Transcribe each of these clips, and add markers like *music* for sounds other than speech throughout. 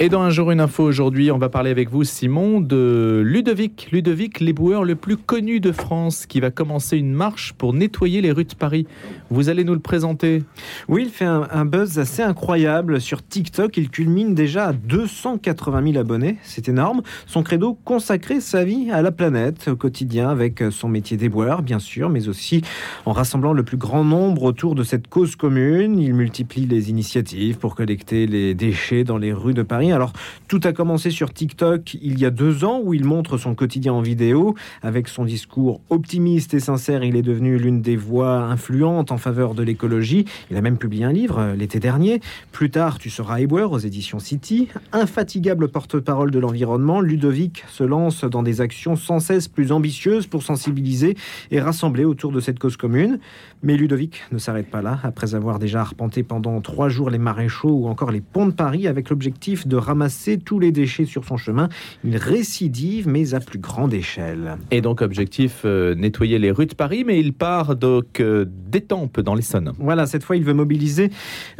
Et dans un jour une info aujourd'hui, on va parler avec vous Simon de Ludovic, Ludovic l'éboueur le plus connu de France qui va commencer une marche pour nettoyer les rues de Paris. Vous allez nous le présenter Oui, il fait un, buzz assez incroyable sur TikTok, il culmine déjà à 280 000 abonnés, c'est énorme. Son credo consacrer sa vie à la planète au quotidien avec son métier d'éboueur bien sûr, mais aussi en rassemblant le plus grand nombre autour de cette cause commune. Il multiplie les initiatives pour collecter les déchets dans les rues de Paris alors, tout a commencé sur TikTok il y a deux ans où il montre son quotidien en vidéo. Avec son discours optimiste et sincère, il est devenu l'une des voix influentes en faveur de l'écologie. Il a même publié un livre euh, l'été dernier. Plus tard, tu seras éboueur aux éditions City. Infatigable porte-parole de l'environnement, Ludovic se lance dans des actions sans cesse plus ambitieuses pour sensibiliser et rassembler autour de cette cause commune. Mais Ludovic ne s'arrête pas là. Après avoir déjà arpenté pendant trois jours les maréchaux ou encore les ponts de Paris avec l'objectif de ramasser tous les déchets sur son chemin. Il récidive, mais à plus grande échelle. Et donc, objectif, euh, nettoyer les rues de Paris, mais il part donc euh, d'Étampes dans l'Essonne. Voilà, cette fois, il veut mobiliser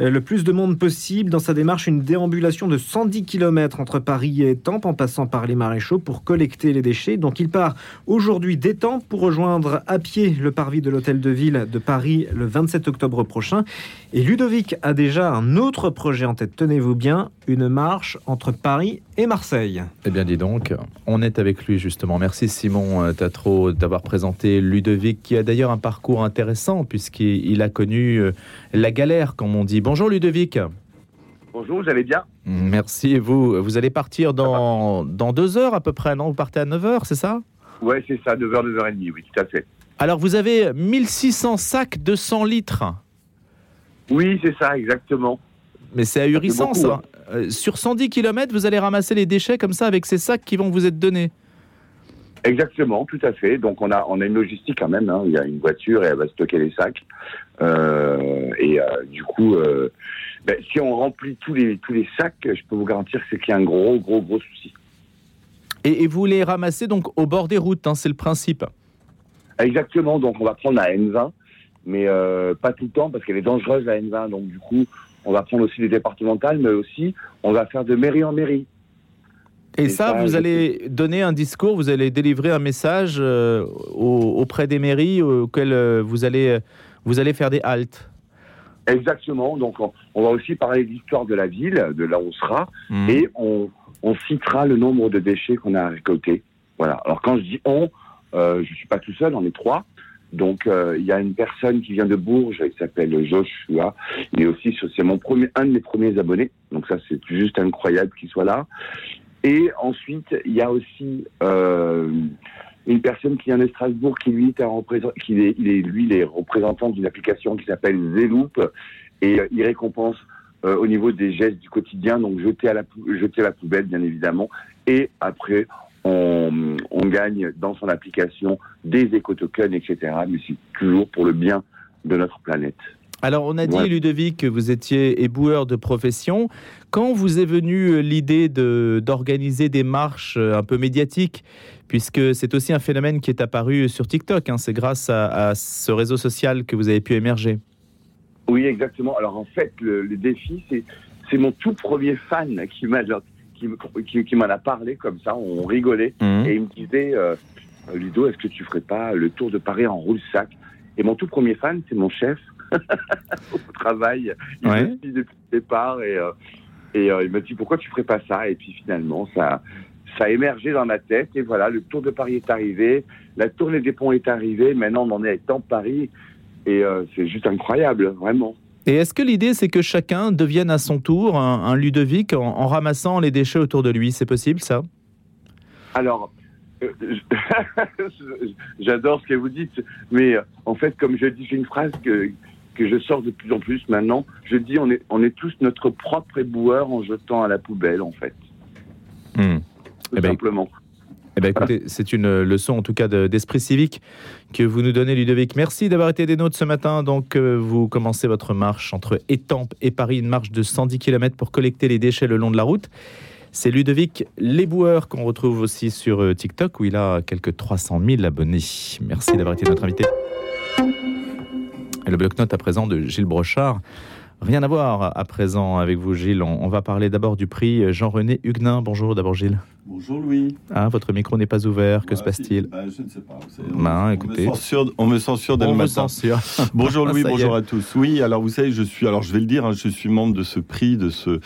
euh, le plus de monde possible dans sa démarche, une déambulation de 110 km entre Paris et Étampes, en passant par les maréchaux pour collecter les déchets. Donc, il part aujourd'hui d'Étampes pour rejoindre à pied le parvis de l'hôtel de ville de Paris le 27 octobre prochain. Et Ludovic a déjà un autre projet en tête, tenez-vous bien, une marche entre Paris et Marseille. Eh bien, dis donc, on est avec lui justement. Merci Simon euh, Tatro d'avoir présenté Ludovic, qui a d'ailleurs un parcours intéressant puisqu'il a connu euh, la galère, comme on dit. Bonjour Ludovic. Bonjour, vous allez bien? Merci. Et vous, vous allez partir dans, dans deux heures à peu près, non? Vous partez à 9 heures, c'est ça? Ouais, c'est ça, 9h, 9h30, oui, tout à fait. Alors, vous avez 1600 sacs de 100 litres. Oui, c'est ça, exactement. Mais c'est ahurissant, beaucoup, ça. Euh, sur 110 km, vous allez ramasser les déchets comme ça avec ces sacs qui vont vous être donnés. Exactement, tout à fait. Donc on a on a une logistique quand même. hein. Il y a une voiture et elle va stocker les sacs. Euh, et euh, du coup, euh, ben, si on remplit tous les tous les sacs, je peux vous garantir que c'est qu'il y a un gros gros gros souci. Et, et vous les ramassez donc au bord des routes, hein, c'est le principe. Exactement. Donc on va prendre la N20, mais pas tout le temps parce qu'elle est dangereuse la N20. Donc du coup, on va prendre aussi les départementales, mais aussi on va faire de mairie en mairie. Et, Et ça, ça, vous allez donner un discours, vous allez délivrer un message euh, au- auprès des mairies auxquelles euh, vous allez, vous allez faire des haltes. Exactement. Donc on, va aussi parler de l'histoire de la ville, de là où on sera. Mhm. et on, on citera le nombre de déchets qu'on a récoltés. Voilà. Alors quand je dis on, euh, je suis pas tout seul, on est trois. Donc euh, il y a une personne qui vient de Bourges, qui s'appelle Joshua. Il est aussi c'est mon premier, un de mes premiers abonnés. Donc ça c'est juste incroyable qu'il soit là. Et ensuite il y a aussi euh, une personne qui vient de Strasbourg qui lui est, un qui est, il est lui les représentant d'une application qui s'appelle Zeloop et euh, il récompense euh, au niveau des gestes du quotidien, donc jeter à la, jeter à la poubelle, bien évidemment. Et après, on, on gagne dans son application des éco-tokens, etc. Mais c'est toujours pour le bien de notre planète. Alors, on a dit, Ouais. Ludovic, que vous étiez éboueur de profession. Quand vous est venue euh, l'idée de- d'organiser des marches euh, un peu médiatiques, puisque c'est aussi un phénomène qui est apparu sur TikTok, hein, c'est grâce à, à ce réseau social que vous avez pu émerger. Oui, exactement. Alors en fait, le, le défi, c'est c'est mon tout premier fan qui m'a qui, me- qui, qui m'en a parlé comme ça. On rigolait et il me disait euh, Ludo, est-ce que tu ferais pas le tour de Paris en roule-sac? Et mon tout premier fan, c'est mon chef *laughs* au travail. Il Ouais. me suit depuis le départ et, euh, et euh, il m'a dit pourquoi tu ferais pas ça? Et puis finalement, ça, ça a émergé dans ma tête et voilà, le tour de Paris est arrivé, la tournée des ponts est arrivée. Maintenant, on en est à temps Paris et euh, c'est juste incroyable, vraiment. Et est-ce que l'idée, c'est que chacun devienne à son tour un, un Ludovic en, en ramassant les déchets autour de lui? C'est possible, ça? Alors, euh, *laughs* j'adore ce que vous dites, mais euh, en fait, comme je dis, j'ai une phrase que, que je sors de plus en plus maintenant. Je dis, on est, on est tous notre propre éboueur en jetant à la poubelle, en fait, tout Eh ben, simplement. Eh bien, écoutez, c'est une leçon en tout cas de- d'esprit civique que vous nous donnez, Ludovic. Merci d'avoir été des nôtres ce matin. Donc, euh, vous commencez votre marche entre Étampes et Paris, une marche de 110 km pour collecter les déchets le long de la route. C'est Ludovic Léboueur qu'on retrouve aussi sur euh, TikTok où il a quelques 300 000 abonnés. Merci d'avoir été notre invité. Et le bloc-notes à présent de Gilles Brochard. Rien à voir à présent avec vous, Gilles. On, va parler d'abord du prix Jean-René Huguenin. Bonjour d'abord, Gilles. Bonjour Louis. Ah, votre micro n'est pas ouvert. Que se passe-t-il bah, Je ne sais pas. Ben, écoutez. On me censure, dès le matin. *laughs* bonjour Louis, *laughs* bonjour à tous. Oui, alors vous savez, je suis, alors je vais le dire, hein, je suis membre de ce prix, de ce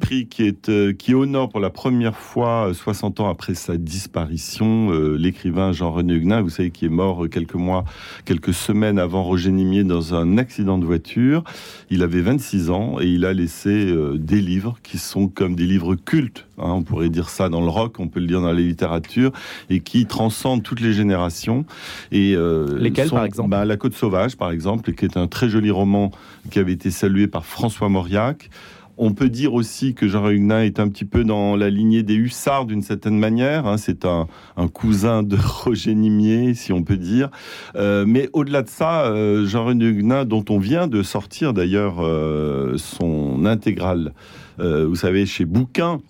prix qui est euh, qui honore pour la première fois, 60 euh, ans après sa disparition, euh, l'écrivain Jean-René Huguenin, vous savez, qui est mort quelques mois, quelques semaines avant Roger Nimier dans un accident de voiture. Il avait 26 ans et il a laissé des livres qui sont comme des livres cultes. Hein, on pourrait dire ça dans le rock, on peut le dire dans la littérature, et qui transcendent toutes les générations. Et lesquels, par exemple? bah, La Côte sauvage, par exemple, qui est un très joli roman qui avait été salué par François Mauriac. On peut dire aussi que Jean Huguenin est un petit peu dans la lignée des hussards d'une certaine manière. Hein. C'est un, cousin de *laughs* Roger Nimier, si on peut dire. Euh, mais au-delà de ça, euh, Jean Huguenin, dont on vient de sortir d'ailleurs euh, son intégrale, vous savez, chez Bouquin,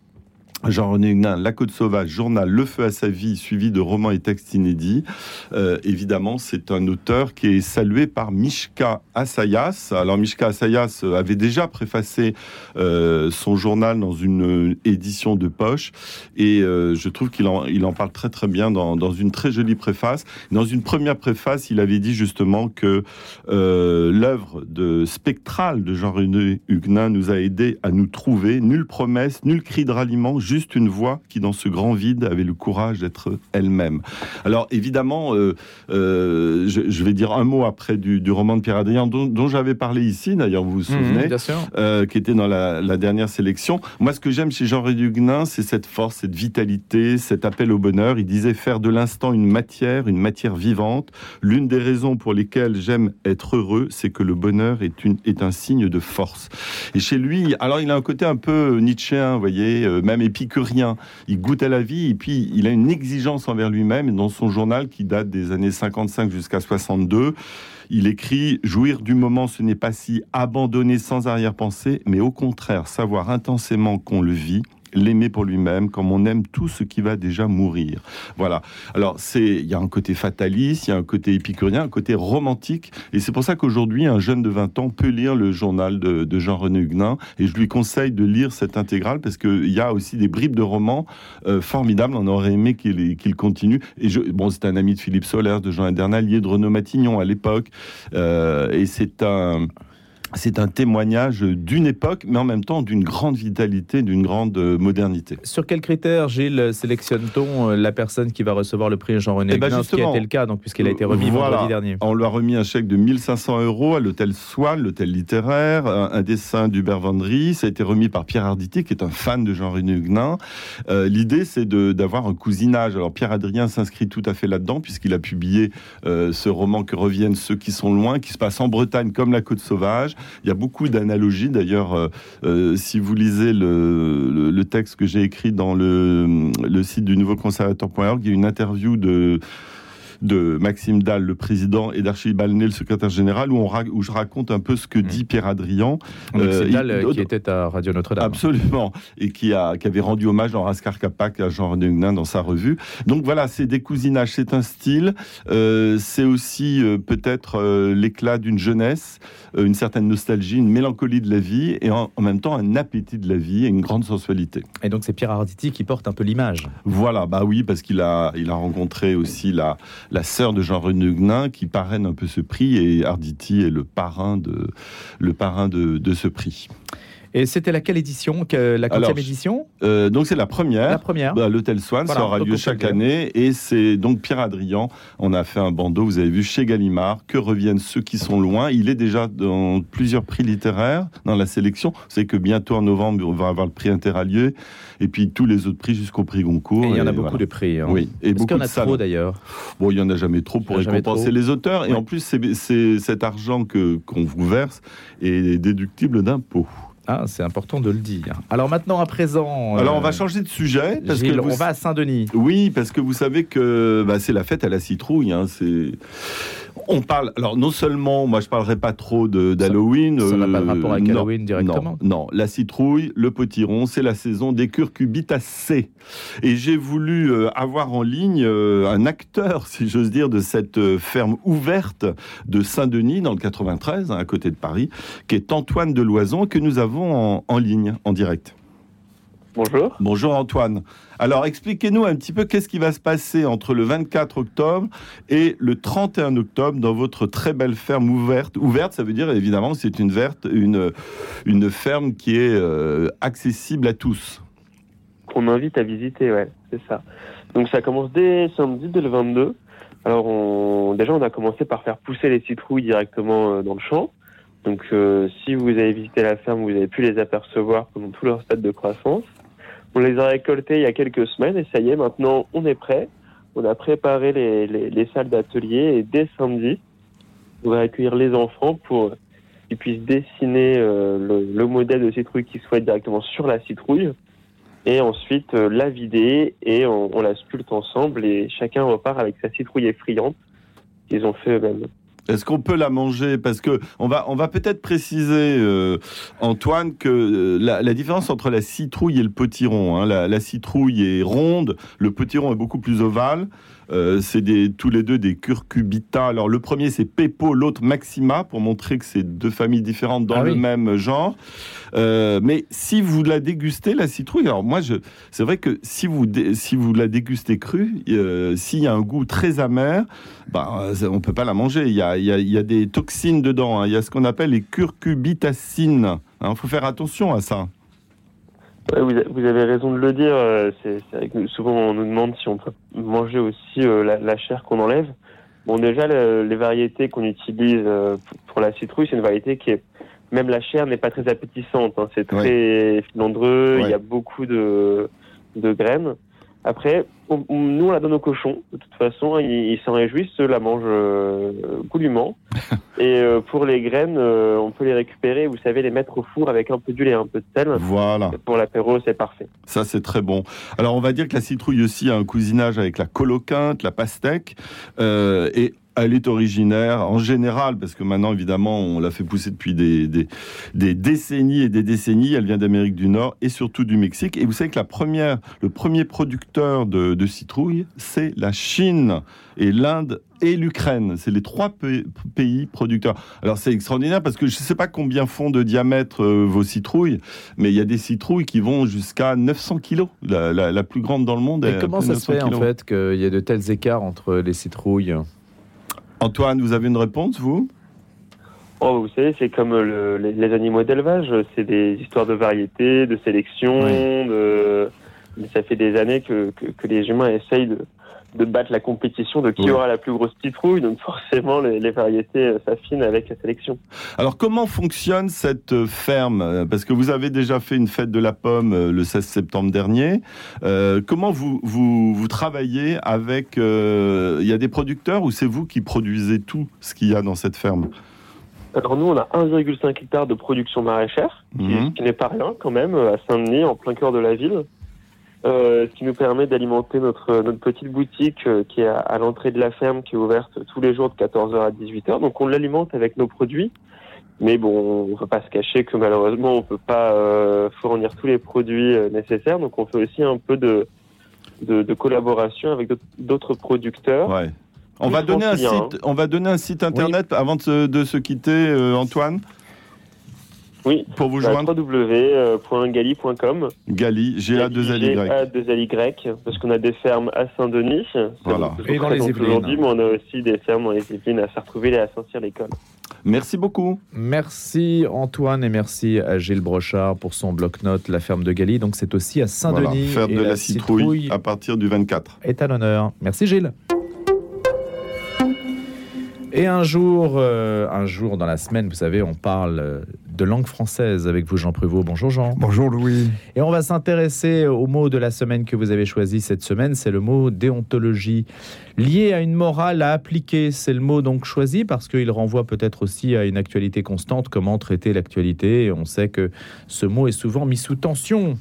Jean-René Huguenin, La Côte Sauvage, journal Le Feu à sa vie, suivi de romans et textes inédits. Euh, évidemment, c'est un auteur qui est salué par Mishka Asayas. Alors, Mishka Asayas avait déjà préfacé euh, son journal dans une édition de poche, et euh, je trouve qu'il en, il en parle très très bien dans, une très jolie préface. Dans une première préface, il avait dit justement que l'œuvre de spectrale de Jean-René Huguenin nous a aidé à nous trouver. Nulle promesse, nul cri de ralliement, une voix qui, dans ce grand vide, avait le courage d'être elle-même. Alors, évidemment, euh, euh, je, vais dire un mot après du, roman de Pierre Adrien, dont, j'avais parlé ici, d'ailleurs, vous vous mhm, souvenez, euh, qui était dans la, dernière sélection. Moi, ce que j'aime chez Jean Réduguenin, c'est cette force, cette vitalité, cet appel au bonheur. Il disait faire de l'instant une matière, une matière vivante. L'une des raisons pour lesquelles j'aime être heureux, c'est que le bonheur est, une, est un signe de force. Et chez lui, alors il a un côté un peu nietzschéen, vous voyez, même épique que rien. Il goûte à la vie et puis il a une exigence envers lui-même. Dans son journal qui date des années 55 jusqu'à 62, il écrit Jouir du moment, ce n'est pas si abandonner sans arrière-pensée, mais au contraire savoir intensément qu'on le vit l'aimer pour lui-même, comme on aime tout ce qui va déjà mourir. Voilà. Alors, c'est, il y a un côté fataliste, il y a un côté épicurien, un côté romantique, et c'est pour ça qu'aujourd'hui, un jeune de 20 ans peut lire le journal de, Jean-René Huguenin, et je lui conseille de lire cette intégrale, parce qu'il y a aussi des bribes de romans euh, formidables, on aurait aimé qu'il continue. Et je, bon, c'est un ami de Philippe Soler, de Jean Adernalier, de Renaud Matignon à l'époque, euh, et c'est un c'est un témoignage d'une époque, mais en même temps d'une grande vitalité, d'une grande euh, modernité. Sur quels critères, Gilles, sélectionne-t-on euh, la personne qui va recevoir le prix Jean-René eh ben qui a été le cas, donc, puisqu'il a été remis vendredi dernier. On lui a remis un chèque de 1500 euros à l'hôtel Swan, l'hôtel littéraire, un, dessin d'Hubert Vendry. Ça a été remis par Pierre Arditi, qui est un fan de Jean-René Huguenin. Euh, l'idée, c'est d'avoir un cousinage. Alors, Pierre Adrien s'inscrit tout à fait là-dedans, puisqu'il a publié ce roman Que reviennent ceux qui sont loin, qui se passe en Bretagne comme la Côte Sauvage. Il y a beaucoup d'analogies. D'ailleurs, euh, euh, si vous lisez le, texte que j'ai écrit dans le, le site du nouveau conservateur.org, il y a une interview de de Maxime Dalle, le président, et d'Archibald Balnet, le secrétaire général, où, on où je raconte un peu ce que dit mm. Pierre Adrian. Maxime Dalle, euh, qui était à Radio Notre-Dame. Absolument, et qui, a, qui avait rendu hommage dans Rascar Capac à Jean René Huguenin dans sa revue. Donc voilà, c'est des cousinages, c'est un style, euh, c'est aussi euh, peut-être l'éclat d'une jeunesse, une certaine nostalgie, une mélancolie de la vie, et en, même temps un appétit de la vie et une grande sensualité. Et donc c'est Pierre Arditi qui porte un peu l'image. Voilà, bah oui, parce qu'il a, il a rencontré aussi la, la sœur de Jean-René qui parraine un peu ce prix et Arditi est le parrain de ce prix. Et c'était laquelle édition La quatrième édition euh, Donc c'est la première. La première. Bah, L'Hôtel Swan, ça aura lieu chaque année. Et c'est donc Pierre Adrian. On a fait un bandeau, vous avez vu, chez Gallimard. Que reviennent ceux qui sont loin? Il est déjà dans plusieurs prix littéraires dans la sélection. C'est que bientôt en novembre, on va avoir le prix Interallier. Et puis tous les autres prix jusqu'au prix Goncourt. Et il y en a beaucoup de prix. Hein. Oui. Et Est-ce qu'il y en a trop d'ailleurs? Bon, il n'y en a jamais trop pour récompenser les auteurs. Et en plus, c'est cet argent qu'on vous verse est déductible d'impôts. Ah, c'est important de le dire. Alors maintenant, à présent. Alors, on va euh, changer de sujet. Parce que on va à Saint-Denis. Oui, parce que vous savez que bah, c'est la fête à la citrouille. Hein, c'est On parle, alors non seulement, moi je parlerai pas trop d'Halloween. Ça n'a pas de rapport avec Halloween directement? Non, non, la citrouille, le potiron, c'est la saison des curcubitacées. Et j'ai voulu avoir en ligne un acteur, si j'ose dire, de cette ferme ouverte de Saint-Denis, dans le 93, hein, à côté de Paris, qui est Antoine Deloison, que nous avons en ligne, en direct. Bonjour. Bonjour Antoine. Alors expliquez-nous un petit peu qu'est-ce qui va se passer entre le 24 octobre et le 31 octobre dans votre très belle ferme ouverte. Ouverte, ça veut dire évidemment c'est une, verte, une, une ferme qui est euh, accessible à tous. Qu'on invite à visiter, ouais, c'est ça. Donc ça commence dès samedi, dès le 22. Alors déjà on a commencé par faire pousser les citrouilles directement euh, dans le champ. Donc euh, si vous avez visité la ferme, vous avez pu les apercevoir pendant tout leur stade de croissance. On les a récoltés il y a quelques semaines et ça y est, maintenant on est prêt. On a préparé les, les, salles d'atelier et dès samedi, on va accueillir les enfants pour qu'ils puissent dessiner euh, le, modèle de citrouille qu'ils souhaitent directement sur la citrouille et ensuite euh, la vider et on, on, la sculpte ensemble et chacun repart avec sa citrouille effrayante qu'ils ont fait eux-mêmes. Est-ce qu'on peut la manger? Parce que on va, on va peut-être préciser, euh, Antoine, que euh, la, différence entre la citrouille et le potiron, hein, la, la, citrouille est ronde, le potiron est beaucoup plus ovale. Euh, c'est tous les deux des curcubita. Alors le premier c'est Pepo, l'autre Maxima, pour montrer que c'est deux familles différentes dans ah le même genre. Mais si vous la dégustez, la citrouille, alors moi, c'est vrai que si vous, si vous la dégustez crue, s'il y a un goût très amer, bah, on peut pas la manger. Il y a, il y a, des toxines dedans. Hein. Il y a ce qu'on appelle les curcubitacines. Il hein. faut faire attention à ça vous, avez raison de le dire. Euh, c'est vrai que souvent on nous demande si on peut manger aussi euh, la, chair qu'on enlève. Bon, déjà, les variétés qu'on utilise euh, pour la citrouille, c'est une variété qui est même la chair n'est pas très appétissante. Hein. C'est très filandreux. Il y a beaucoup de, de graines. Après, nous, on la donne aux cochons. De toute façon, ils s'en réjouissent, ceux la mangent euh, goulûment. *laughs* et euh, pour les graines, euh, on peut les récupérer, vous savez, les mettre au four avec un peu d'huile et un peu de sel. Voilà. Pour l'apéro, c'est parfait. Ça, c'est très bon. Alors, on va dire que la citrouille aussi a un cousinage avec la coloquinte, la pastèque. et elle est originaire en général, parce que maintenant, évidemment, on l'a fait pousser depuis des, des, décennies et des décennies. Elle vient d'Amérique du Nord et surtout du Mexique. Et vous savez que la première, le premier producteur de, de citrouilles, c'est la Chine et l'Inde et l'Ukraine. C'est les trois pays producteurs. Alors c'est extraordinaire parce que je ne sais pas combien font de diamètre euh, vos citrouilles, mais il y a des citrouilles qui vont jusqu'à 900 kilos. La, la, plus grande dans le monde. Et comment ça se fait en fait qu'il y a de tels écarts entre les citrouilles? Antoine, vous avez une réponse, vous? Oh, vous savez, c'est comme les, animaux d'élevage, c'est des histoires de variété, de sélection, de... ça fait des années que, que les humains essayent de, de battre la compétition de qui aura la plus grosse citrouille. Donc forcément, les, variétés euh, s'affinent avec la sélection. Alors comment fonctionne cette euh, ferme? Euh, Parce que vous avez déjà fait une fête de la pomme le 16 septembre dernier. comment vous, vous, vous, travaillez avec... Il y a des producteurs ou c'est vous qui produisez tout ce qu'il y a dans cette ferme? Alors nous, on a 1,5 hectare de production maraîchère, qui, mhm. qui n'est pas rien quand même, à Saint-Denis, en plein cœur de la ville. Euh, ce qui nous permet d'alimenter notre, notre petite boutique euh, qui est à, l'entrée de la ferme, qui est ouverte tous les jours de 14h à 18h. Donc on l'alimente avec nos produits. Mais bon, on ne peut pas se cacher que malheureusement, on ne peut pas euh, fournir tous les produits nécessaires. Donc on fait aussi un peu de, de, de collaboration avec d'autres producteurs. Ouais. On va, donner un site, hein. on va donner un site internet avant de se, de se quitter, Antoine. Oui. Pour vous joindre www.gali.com. Gali, G-A-2-L-Y. G-A-2-L-Y, parce qu'on a des fermes à Saint-Denis. Voilà. Et dans les Yvelines. Aujourd'hui, mais on a aussi des fermes dans les Yvelines à retrouver et à Saint-Cyr-l'École. Merci beaucoup. Merci Antoine et merci à Gilles Brochard pour son bloc-notes La ferme de Gali. Donc c'est aussi à Saint-Denis. Voilà, faire de la, citrouille, à partir du 24. Est à l'honneur. Merci Gilles. Et un jour, euh, un jour dans la semaine, vous savez, on parle euh, de langue française avec vous, Jean Prévost. Bonjour Jean. Bonjour Louis. Et on va s'intéresser au mot de la semaine que vous avez choisi cette semaine, c'est le mot déontologie. Lié à une morale à appliquer, c'est le mot donc choisi parce qu'il renvoie peut-être aussi à une actualité constante, comment traiter l'actualité. on sait que ce mot est souvent mis sous tension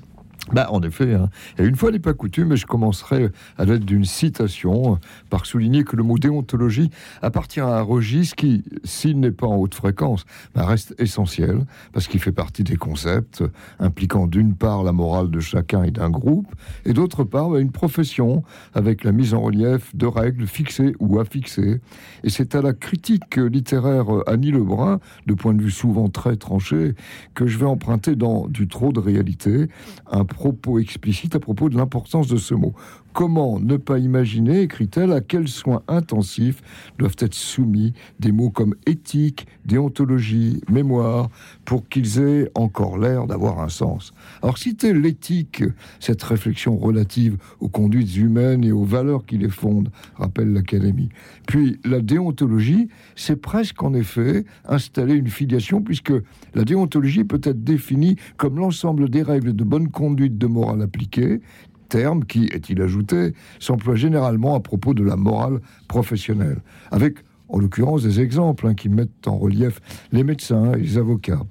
Bah, en effet, hein. et une fois n'est pas coutume, je commencerai à l'aide d'une citation par souligner que le mot déontologie appartient à un registre qui, s'il n'est pas en haute fréquence, bah, reste essentiel parce qu'il fait partie des concepts impliquant d'une part la morale de chacun et d'un groupe, et d'autre part bah, une profession avec la mise en relief de règles fixées ou affixées. Et c'est à la critique littéraire Annie Lebrun, de point de vue souvent très tranché, que je vais emprunter dans Du trop de réalité, un propos explicite à propos de l'importance de ce mot. Comment ne pas imaginer, écrit-elle, à quels soins intensifs doivent être soumis des mots comme éthique, déontologie, mémoire, pour qu'ils aient encore l'air d'avoir un sens. Alors citer l'éthique, cette réflexion relative aux conduites humaines et aux valeurs qui les fondent, rappelle l'Académie. Puis la déontologie, c'est presque en effet installer une filiation, puisque la déontologie peut être définie comme l'ensemble des règles de bonne conduite de morale appliquée, terme qui, est-il ajouté, s'emploie généralement à propos de la morale professionnelle, avec en l'occurrence des exemples hein, qui mettent en relief les médecins et les avocats.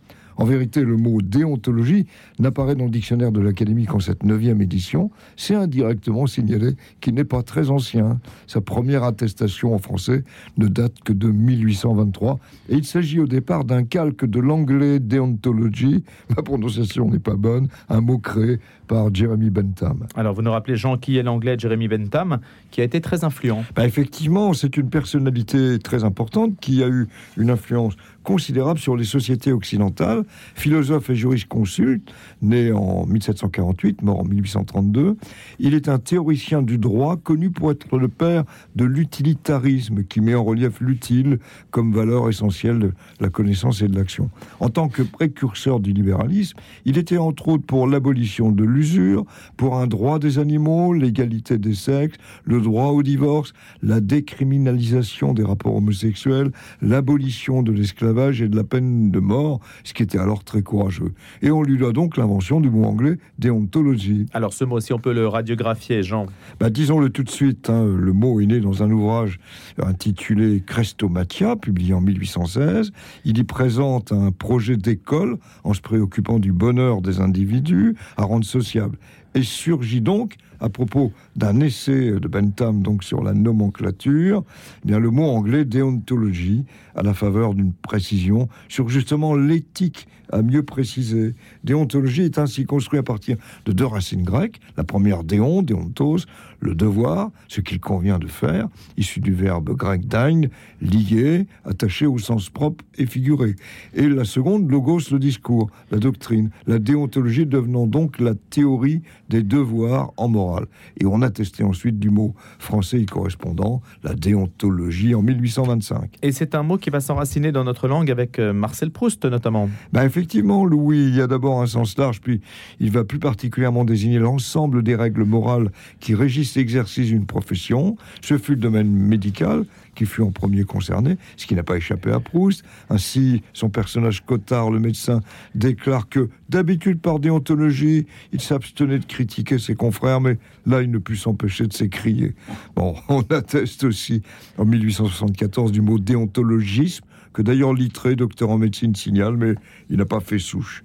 En vérité, le mot déontologie n'apparaît dans le dictionnaire de l'Académie qu'en cette neuvième édition. C'est indirectement signalé qu'il n'est pas très ancien. Sa première attestation en français ne date que de 1823. Et il s'agit au départ d'un calque de l'anglais déontologie. Ma prononciation n'est pas bonne. Un mot créé par Jeremy Bentham. Alors, vous nous rappelez, Jean, qui est l'anglais Jeremy Bentham, qui a été très influent. Bah, effectivement, c'est une personnalité très importante qui a eu une influence considérable sur les sociétés occidentales. Philosophe et jurisconsulte, né en 1748, mort en 1832, il est un théoricien du droit connu pour être le père de l'utilitarisme qui met en relief l'utile comme valeur essentielle de la connaissance et de l'action. En tant que précurseur du libéralisme, il était entre autres pour l'abolition de l'usure, pour un droit des animaux, l'égalité des sexes, le droit au divorce, la décriminalisation des rapports homosexuels, l'abolition de l'esclavage et de la peine de mort, ce qui était alors très courageux. Et on lui doit donc l'invention du mot anglais déontologie. Alors ce mot, si on peut le radiographier, Jean? Bah, Disons-le tout de suite, hein, le mot est né dans un ouvrage intitulé Crestomatia, publié en 1816. Il y présente un projet d'école en se préoccupant du bonheur des individus à rendre sociable. Et surgit donc à propos d'un essai de Bentham donc sur la nomenclature, eh bien le mot anglais déontologie à la faveur d'une précision sur justement l'éthique à mieux préciser. Déontologie est ainsi construit à partir de deux racines grecques. La première déon, déontos, le devoir, ce qu'il convient de faire, issu du verbe grec dain, lié, attaché au sens propre et figuré. Et la seconde, logos, le discours, la doctrine, la déontologie devenant donc la théorie des devoirs en morale. Et on a testé ensuite du mot français y correspondant, la déontologie en 1825. Et c'est un mot qui va s'enraciner dans notre langue avec euh, Marcel Proust notamment. Ben effectivement, Louis, il y a d'abord un sens large, puis il va plus particulièrement désigner l'ensemble des règles morales qui régissent exercice d'une profession. Ce fut le domaine médical qui fut en premier concerné, ce qui n'a pas échappé à Proust. Ainsi, son personnage Cotard, le médecin, déclare que d'habitude, par déontologie, il s'abstenait de critiquer ses confrères, mais là, il ne put s'empêcher de s'écrier. Bon, *laughs* on atteste aussi en 1874 du mot déontologisme, que d'ailleurs Littré, docteur en médecine, signale, mais il n'a pas fait souche.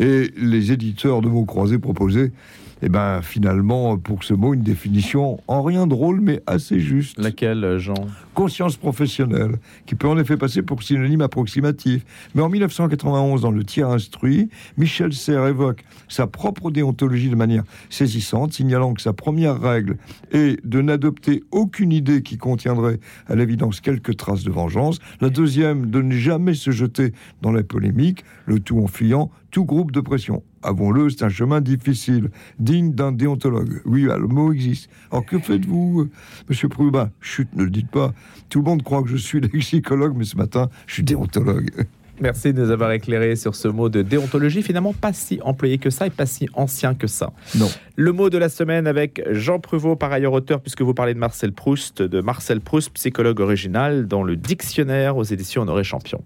Et les éditeurs de mots croisés proposaient eh ben finalement, pour ce mot, une définition en rien drôle, mais assez juste. Laquelle, Jean? Conscience professionnelle, qui peut en effet passer pour synonyme approximatif. Mais en 1991, dans le tiers instruit, Michel Serres évoque sa propre déontologie de manière saisissante, signalant que sa première règle est de n'adopter aucune idée qui contiendrait à l'évidence quelques traces de vengeance. La deuxième, de ne jamais se jeter dans la polémique, le tout en fuyant tout groupe de pression. Avons-le, c'est un chemin difficile, digne d'un déontologue. Oui, bah, le mot existe. Alors que faites-vous, euh, monsieur Pruba? Chut, ne le dites pas. Tout le monde croit que je suis *laughs* lexicologue, mais ce matin, je suis déontologue. Merci de nous avoir éclairé sur ce mot de déontologie, finalement pas si employé que ça et pas si ancien que ça. Non. Le mot de la semaine avec Jean Pruvot, par ailleurs auteur, puisque vous parlez de Marcel Proust, de Marcel Proust, psychologue original, dans le dictionnaire aux éditions Honoré Champion.